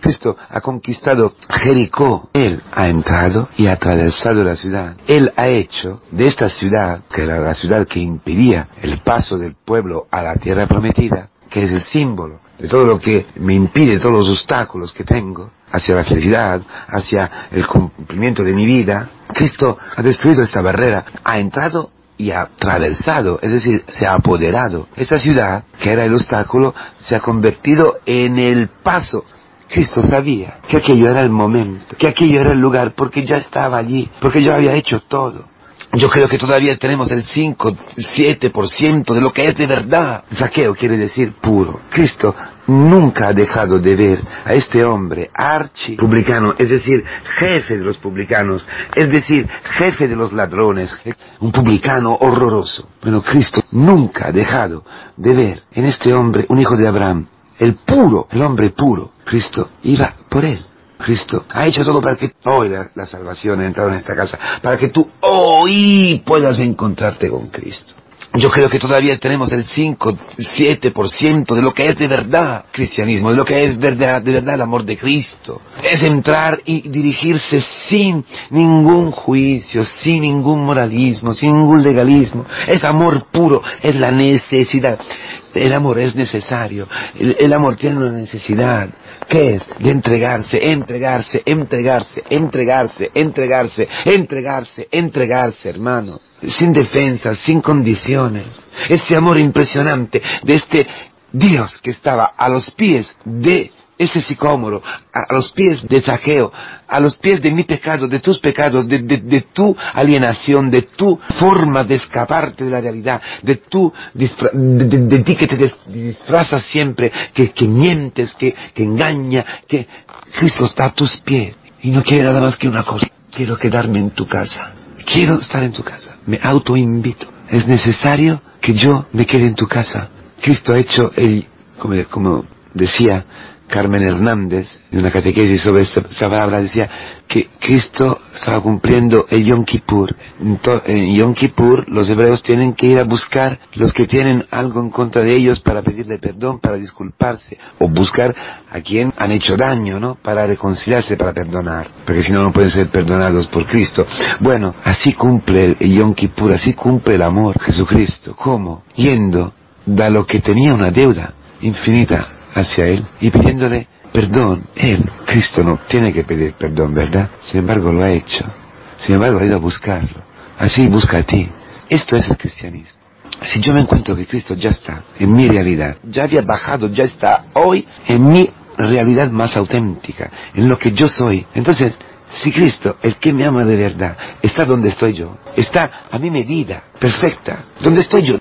Cristo ha conquistado Jericó. Él ha entrado y ha atravesado la ciudad. Él ha hecho de esta ciudad, que era la ciudad que impedía el paso del pueblo a la tierra prometida, que es el símbolo de todo lo que me impide, todos los obstáculos que tengo hacia la felicidad, hacia el cumplimiento de mi vida, Cristo ha destruido esta barrera, ha entrado y ha atravesado, es decir, se ha apoderado. Esa ciudad, que era el obstáculo, se ha convertido en el paso. Cristo sabía que aquello era el momento, que aquello era el lugar, porque ya estaba allí, porque yo había hecho todo. Yo creo que todavía tenemos el 5, 7% de lo que es de verdad. Saqueo quiere decir puro. Cristo nunca ha dejado de ver a este hombre archi publicano, es decir, jefe de los publicanos, es decir, jefe de los ladrones, un publicano horroroso. Bueno, Cristo nunca ha dejado de ver en este hombre un hijo de Abraham, el puro, el hombre puro. Cristo iba por él. Cristo ha hecho todo para que hoy la, salvación ha entrado en esta casa, para que tú hoy puedas encontrarte con Cristo. Yo creo que todavía tenemos el 5, 7% de lo que es de verdad cristianismo, de lo que es verdad, de verdad el amor de Cristo. Es entrar y dirigirse sin ningún juicio, sin ningún moralismo, sin ningún legalismo. Es amor puro, es la necesidad. El amor es necesario. El, amor tiene una necesidad. ¿Qué es? De entregarse, entregarse, entregarse, entregarse, entregarse, entregarse, entregarse, hermanos. Sin defensas, sin condiciones. Ese amor impresionante de este Dios que estaba a los pies de ese sicómoro, a, los pies de Saqueo, a los pies de mi pecado, de tus pecados, de, tu alienación, de tu forma de escaparte de la realidad, de tu, de, ti que te disfrazas siempre, que, mientes, que, que engaña, que Cristo está a tus pies. Y no quiere nada más que una cosa, quiero quedarme en tu casa, quiero estar en tu casa, me autoinvito, es necesario que yo me quede en tu casa. Cristo ha hecho el, como, como decía Carmen Hernández, en una catequesis sobre esta, palabra, decía que Cristo estaba cumpliendo el Yom Kippur. En Yom Kippur los hebreos tienen que ir a buscar los que tienen algo en contra de ellos para pedirle perdón, para disculparse, o buscar a quien han hecho daño, ¿no? Para reconciliarse, para perdonar, porque si no, no pueden ser perdonados por Cristo. Bueno, así cumple el Yom Kippur, así cumple el amor Jesucristo. ¿Cómo? Yendo da lo que tenía una deuda infinita hacia Él y pidiéndole perdón. Él, Cristo, no tiene que pedir perdón, ¿verdad? Sin embargo, lo ha hecho. Sin embargo, ha ido a buscarlo. Así busca a ti. Esto es el cristianismo. Si yo me encuentro que Cristo ya está en mi realidad, ya había bajado, ya está hoy en mi realidad más auténtica, en lo que yo soy, entonces si Cristo, el que me ama de verdad, está donde estoy yo, está a mi medida, perfecta, donde estoy yo,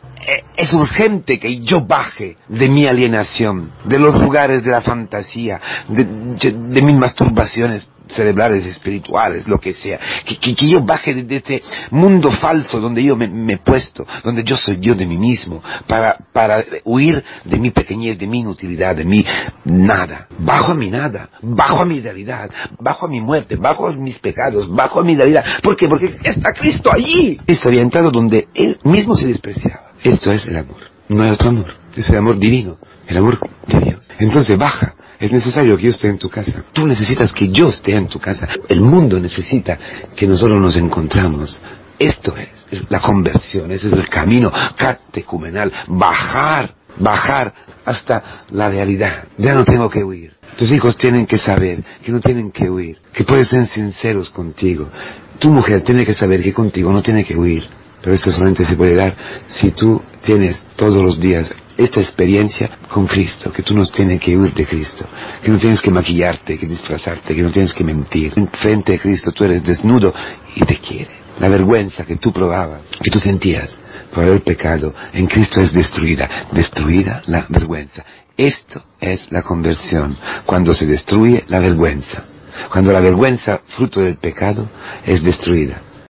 es urgente que yo baje de mi alienación, de los lugares de la fantasía, de, mis masturbaciones cerebrales, espirituales, lo que sea, que, yo baje de, este mundo falso donde yo me, he puesto, donde yo soy Dios de mí mismo, para, para huir de mi pequeñez, de mi inutilidad, de mi nada. Bajo a mi nada, bajo a mi realidad, bajo a mi muerte, bajo a mis pecados, bajo a mi realidad. ¿Por qué? Porque está Cristo allí. Había entrado donde Él mismo se despreciaba. Esto es el amor. No hay otro amor. Es el amor divino. El amor de Dios. Entonces baja. Es necesario que yo esté en tu casa. Tú necesitas que yo esté en tu casa. El mundo necesita que nosotros nos encontramos. Esto es, la conversión, ese es el camino catecumenal, bajar, bajar hasta la realidad. Ya no tengo que huir. Tus hijos tienen que saber que no tienen que huir, que pueden ser sinceros contigo. Tu mujer tiene que saber que contigo no tiene que huir. Pero esto solamente se puede dar si tú tienes todos los días esta experiencia con Cristo, que tú no tienes que huir de Cristo, que no tienes que maquillarte, que disfrazarte, que no tienes que mentir. En frente de Cristo tú eres desnudo y te quiere. La vergüenza que tú probabas, que tú sentías por haber pecado, en Cristo es destruida. Destruida la vergüenza. Esto es la conversión, cuando se destruye la vergüenza. Cuando la vergüenza, fruto del pecado, es destruida.